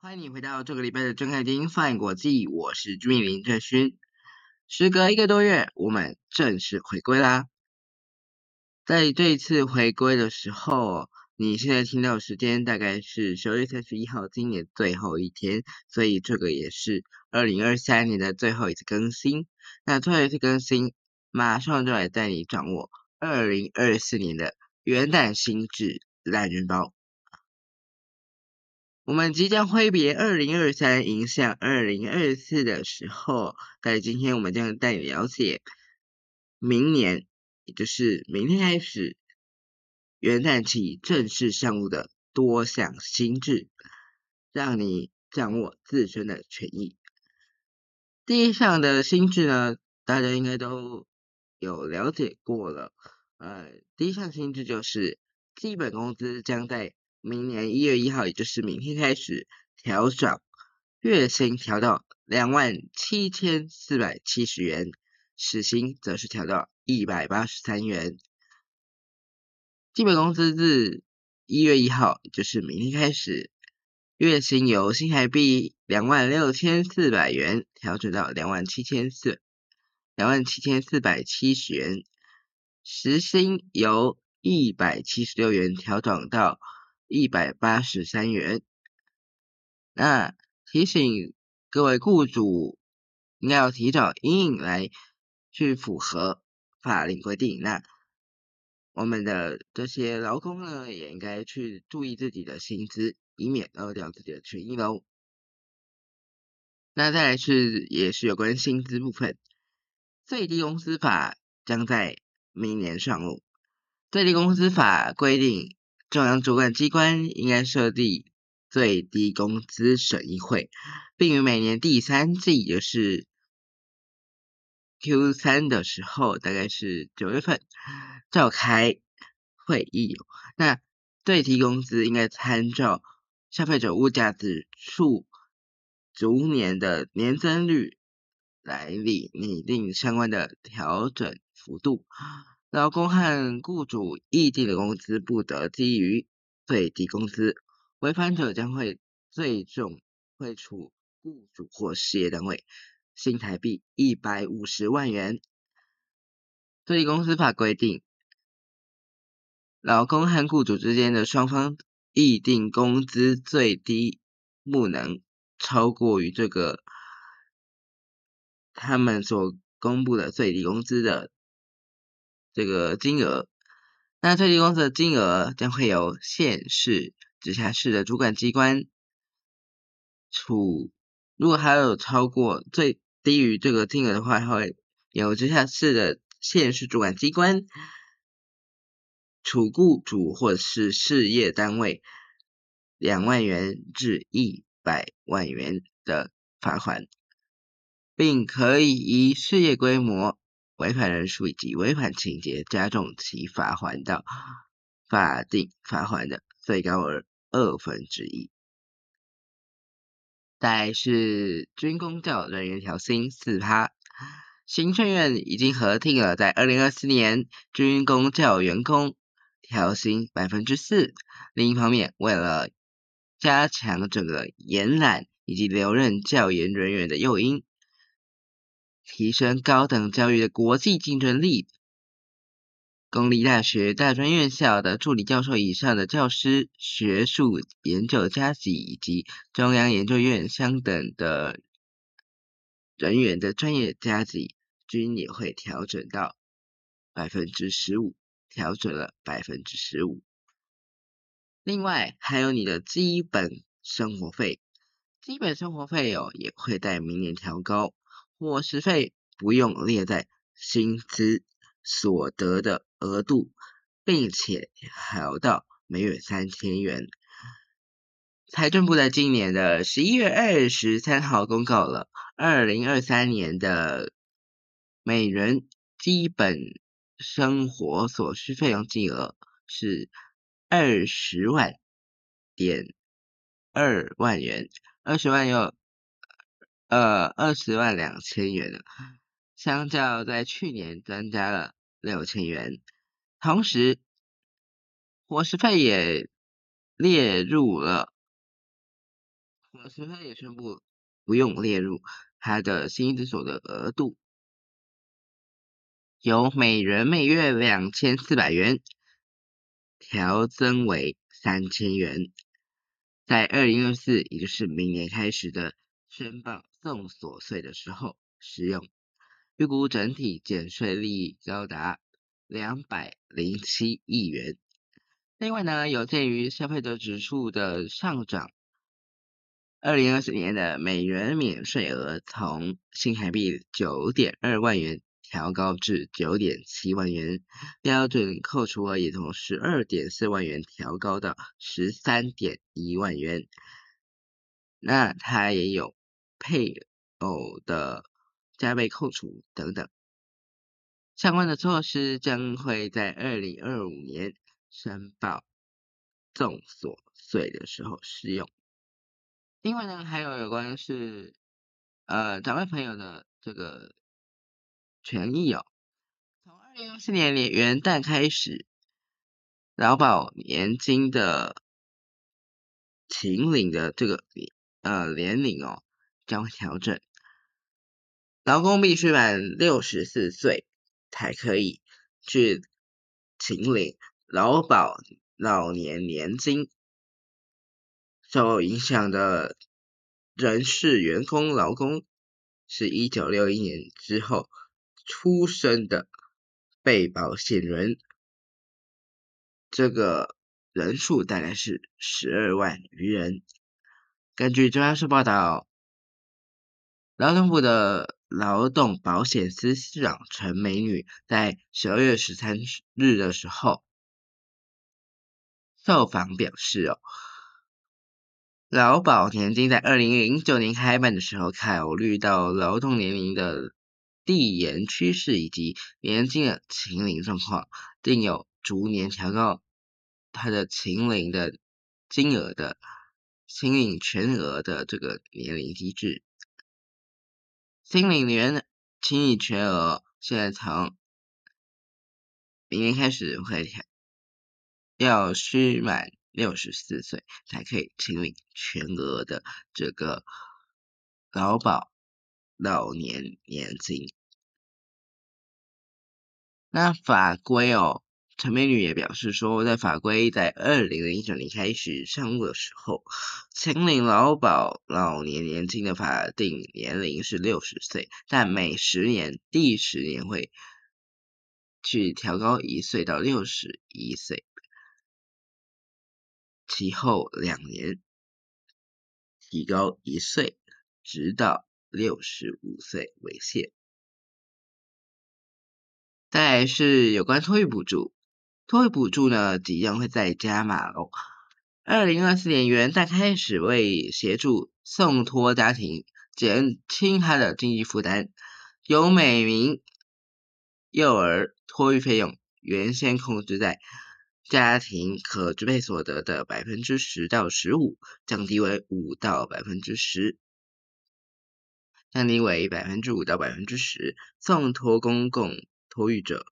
欢迎你回到这个礼拜的睁开听泛国际，我是朱敏林正勋。时隔一个多月，我们正式回归啦。在这一次回归的时候，你现在听到的时间大概是十二月三十一号，今年最后一天，所以这个也是二零二三年的最后一次更新。那最后一次更新，马上就来带你掌握二零二四年的元旦新制懒人包。我们即将挥别二零二三，迎向二零二四的时候，在今天我们将带你了解明年，也就是明天开始元旦起正式上路的多项新制，让你掌握自身的权益。第一项的新制呢，大家应该都有了解过了。呃，第一项新制就是基本工资将在明年一月一号，也就是明天开始调涨，月薪调到两万七千四百七十元，时薪则是调到一百八十三元。基本工资自一月一号，也就是明天开始，月薪由新台币两万六千四百元调整到两万七千四两万七千四百七十元，时薪由一百七十六元调整到。一百八十三元。那提醒各位雇主，应该要提早应来去符合法令规定。那我们的这些劳工呢，也应该去注意自己的薪资，以免漏掉自己的权益喽。那再来是也是有关薪资部分，最低工资法将在明年上路。最低工资法规定。中央主管机关应该设立最低工资审议会，并于每年第三季，也就是 Q 三的时候，大概是九月份召开会议。那最低工资应该参照消费者物价指数逐年的年增率来拟拟定相关的调整幅度。劳工和雇主议定的工资不得低于最低工资，违反者将会最重会处雇主或事业单位新台币一百五十万元。最低工资法规定，劳工和雇主之间的双方议定工资最低不能超过于这个他们所公布的最低工资的。这个金额，那最低工资的金额将会由县市直辖市的主管机关处，如果还有超过最低于这个金额的话，会由直辖市的县市主管机关处雇主或者是事业单位两万元至一百万元的罚款，并可以以事业规模。违反人数以及违反情节加重其罚款到法定罚款的最高额二分之一。再是军工教人员调薪四趴，行政院已经核定了在二零二四年军工教员工调薪百分之四。另一方面，为了加强整个延揽以及留任教研人员的诱因。提升高等教育的国际竞争力，公立大学、大专院校的助理教授以上的教师、学术研究加级以及中央研究院相等的人员的专业加级，均也会调整到百分之十五，调整了百分之十五。另外，还有你的基本生活费，基本生活费哦，也会在明年调高。伙食费不用列在薪资所得的额度，并且调到每月三千元。财政部在今年的十一月二十三号公告了二零二三年的每人基本生活所需费用金额是二十万点二万元，二十万有。呃，二十万两千元，相较在去年增加了六千元。同时，伙食费也列入了，伙食费也宣布不用列入他的薪资所得额度，由每人每月两千四百元调增为三千元，在二零二四，也就是明年开始的申报送所税的时候使用，预估整体减税利益高达。两百零七亿元。另外呢，有鉴于消费者指数的上涨，二零二四年的美元免税额从新台币九点二万元调高至九点七万元，标准扣除额也从十二点四万元调高到十三点一万元。那它也有配偶的加倍扣除等等。相关的措施将会在二零二五年申报综所税的时候适用。另外呢，还有有关是呃长辈朋友的这个权益哦。从二零二四年年元旦开始，劳保年金的请领的这个呃年龄哦将会调整，劳工必须满六十四岁。才可以去请领劳保老年年金。受影响的人事员工劳工是一九六一年之后出生的被保险人，这个人数大概是十二万余人。根据中央社报道，劳动部的。劳动保险司司长陈美女在十二月十三日的时候受访表示：“哦，劳保年金在二零零九年开办的时候，考虑到劳动年龄的递延趋势以及年金的秦领状况，定有逐年调高它的秦领的金额的秦领全额的这个年龄机制。”新领年清理全额，现在从明年开始会，要需满六十四岁才可以清理全额的这个劳保老年年金。那法规哦。陈美女也表示说，在法规在二零零九年开始上路的时候，秦领劳保老年年金的法定年龄是六十岁，但每十年第十年会去调高一岁到六十一岁，其后两年提高一岁，直到六十五岁为限。再是有关托育补助。托育补助呢，即将会再加码喽。二零二四年元旦开始，为协助送托家庭减轻他的经济负担，由每名幼儿托育费用原先控制在家庭可支配所得的百分之十到十五，降低为五到百分之十，降低为百分之五到百分之十，送托公共托育者。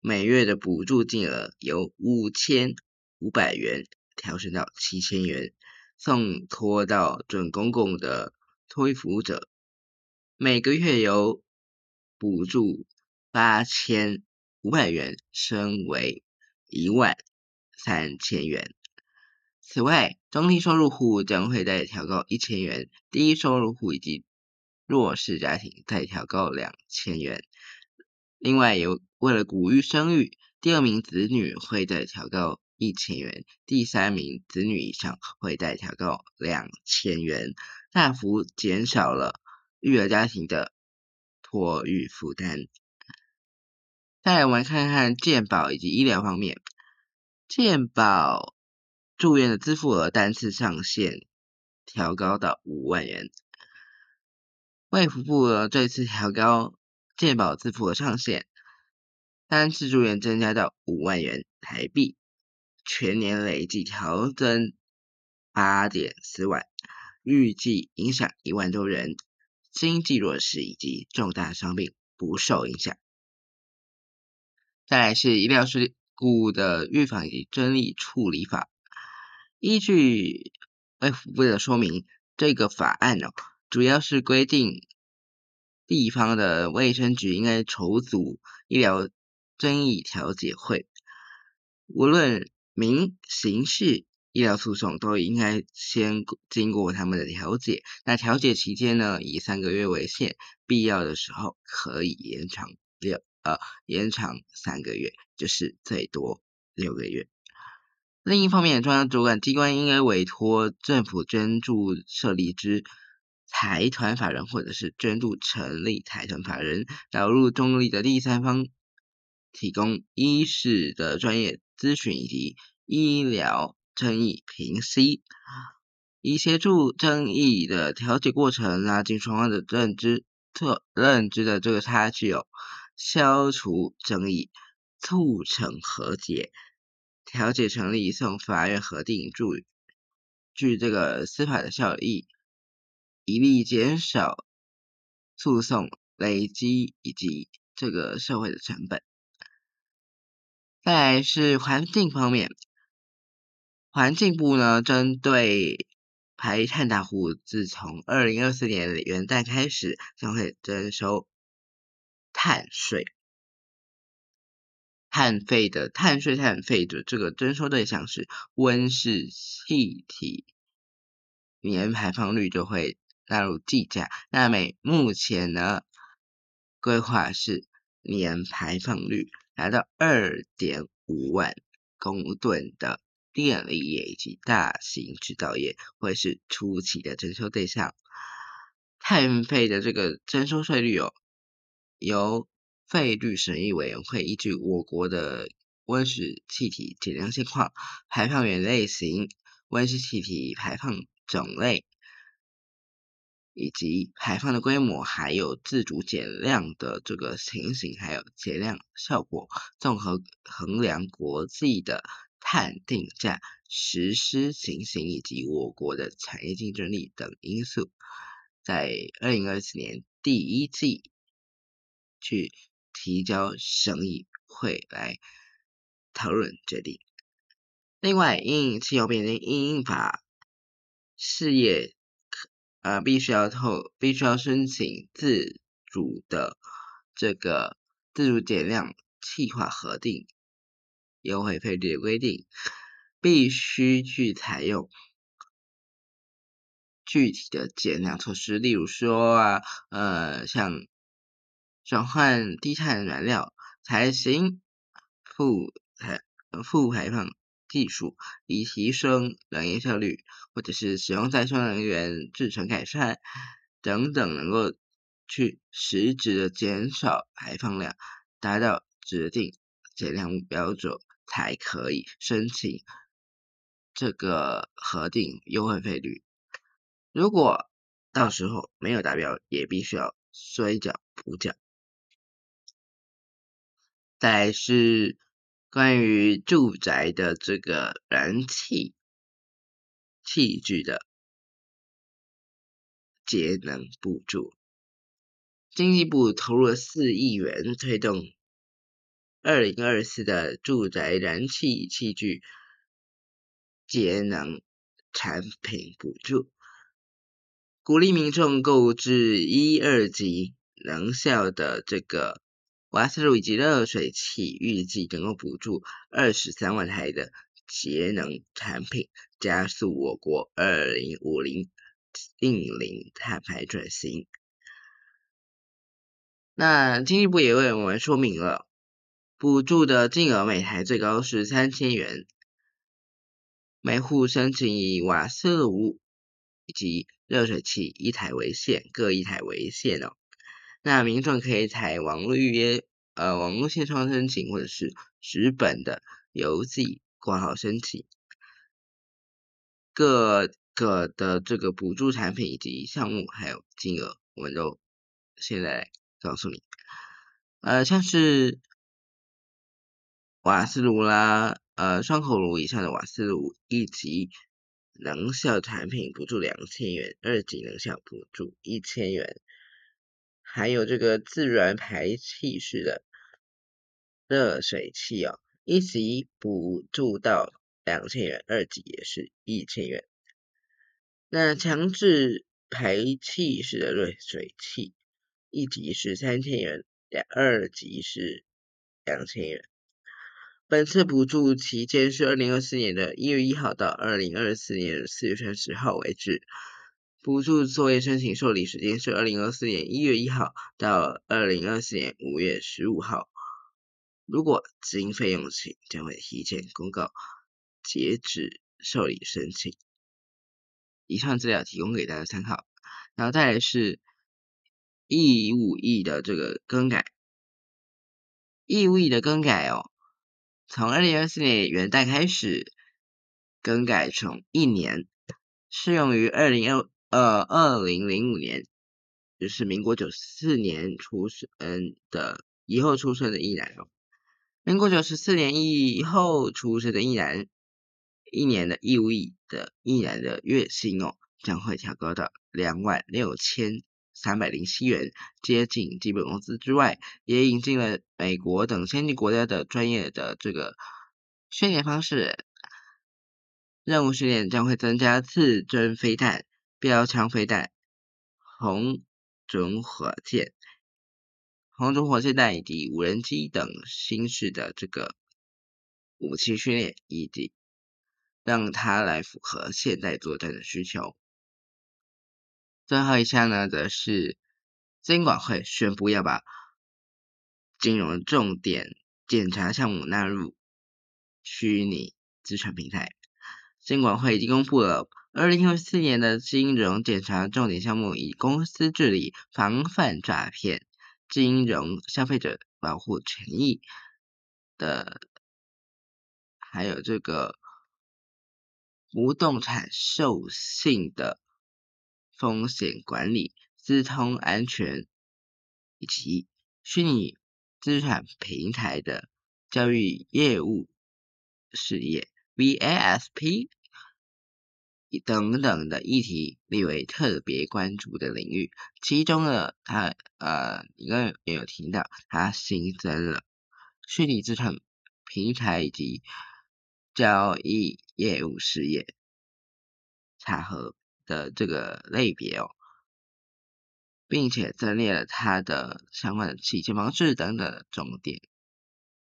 每月的补助金额由五千五百元调升到七千元，送托到准公共的托育者，每个月由补助八千五百元升为一万三千元。此外，中低收入户将会再调高一千元，低收入户以及弱势家庭再调高两千元。另外有为了鼓励生育，第二名子女会再调高一千元，第三名子女以上会再调高两千元，大幅减少了育儿家庭的托育负担。再来我们看看健保以及医疗方面，健保住院的支付额单次上限调高到五万元，卫福部这次调高。健保自付额上限，单次住院增加到五万元台币，全年累计调增八点四万，预计影响一万多人，经济弱势以及重大伤病不受影响。再来是医疗事故的预防以及争议处理法。依据卫福部的说明，这个法案呢，主要是规定地方的卫生局应该筹组医疗争议调解会，无论民刑事医疗诉讼都应该先经过他们的调解。那调解期间呢，以三个月为限，必要的时候可以延长六呃延长三个月，就是最多六个月。另一方面，中央主管机关应该委托政府捐助设立之财团法人，或者是捐助成立财团法人，导入中立的第三方，提供医事的专业咨询以及医疗争议平息，以协助争议的调解过程，拉近双方的认知特认知的这个差距哦，消除争议，促成和解。调解成立，送法院核定，注据这个司法的效益，以利减少诉讼累积以及这个社会的成本。再来是环境方面，环境部呢针对排碳大户，自从二零二四年元旦开始，将会征收碳税。碳费的碳税、碳费的这个征收对象是温室气体年排放率就会纳入计价。那每目前呢，规划是年排放率达到二点五万公吨的电力业以及大型制造业会是初期的征收对象。碳费的这个征收税率有由费率审议委员会依据我国的温室气体减量现况、排放源类型、温室气体排放种类以及排放的规模，还有自主减量的这个情形，还有减量效果，综合衡量国际的碳定价实施情形以及我国的产业竞争力等因素，在二零二四年第一季去。提交审议会来讨论决定。另外，因气候变迁因法事业呃必须要透必须要申请自主的这个自主减量计划核定优惠费率的规定，必须去采用具体的减量措施，例如说啊呃像。转换低碳燃料、才行负排负排放技术，以提升能源效率，或者是使用再生能源制成改善等等，能够去实质的减少排放量，达到指定减量目标者，才可以申请这个核定优惠费率。如果到时候没有达标，也必须要追缴补缴。再是关于住宅的这个燃气器具的节能补助，经济部投入了四亿元推动二零二四的住宅燃气器具节能产品补助，鼓励民众购置一二级能效的这个。瓦斯炉以及热水器预计能够补助二十三万台的节能产品，加速我国二零五零净零碳排转型。那经济部也为我们说明了，补助的金额每台最高是三千元，每户申请以瓦斯炉以及热水器一台为限，各一台为限哦。那民众可以采网络预约、呃网络线上申请，或者是纸本的邮寄挂号申请。各个的这个补助产品以及项目还有金额，我们都现在告诉你。呃，像是瓦斯炉啦，呃双口炉以上的瓦斯炉，一级能效产品补助两千元，二级能效补助一千元。还有这个自然排气式的热水器哦，一级补助到两千元，二级也是一千元。那强制排气式的热水器，一级是三千元，两二级是两千元。本次补助期间是二零二四年的一月一号到二零二四年四月三十号为止。补助作业申请受理时间是二零二四年一月一号到二零二四年五月十五号。如果经费用罄，将会提前公告截止受理申请。以上资料提供给大家参考。然后再来是义务役的这个更改，义务役的更改哦。从二零二四年元旦开始更改成一年，适用于二零二呃二零零五年，就是民国九四年出生的以后出生的役男哦。民国九十四年以后出生的役男，一年的义务役的役男的月薪哦将会调高到两万六千。三百零七元，接近基本工资之外，也引进了美国等先进国家的专业的这个训练方式。任务训练将会增加自针飞弹、标枪飞弹、红准火箭、红准火箭弹以及无人机等新式的这个武器训练，以及让它来符合现代作战的需求。最后一项呢，则是监管会宣布要把金融重点检查项目纳入虚拟资产平台。监管会已经公布了二零二四年的金融检查重点项目，以公司治理、防范诈骗、金融消费者保护权益的，还有这个不动产授信的。风险管理、资通安全以及虚拟资产平台的教育业务事业 （VASP） 等等的议题列为特别关注的领域。其中呢，它呃，你刚刚也有听到，它新增了虚拟资产平台以及交易业务事业查核。的这个类别哦，并且增列了它的相关的起建方式等等重点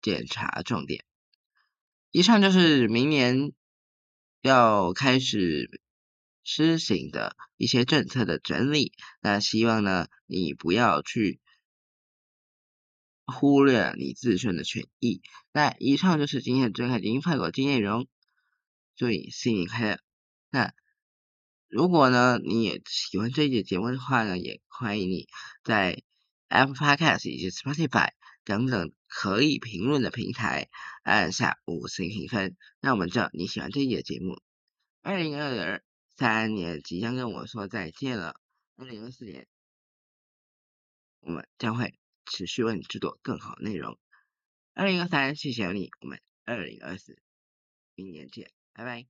检查重点。以上就是明年要开始施行的一些政策的整理。那希望呢，你不要去忽略你自身的权益。那以上就是今天的《真看经快过经内容，祝你新年快乐。那。如果呢，你也喜欢这一节节目的话呢，也欢迎你在 Apple Podcast 以及 Spotify 等等可以评论的平台按下五星评分，让我们知道你喜欢这一节节目。二零二三年即将跟我说再见了，二零二四年我们将会持续为你制作更好内容。二零二三，谢谢你，我们二零二四明年见，拜拜。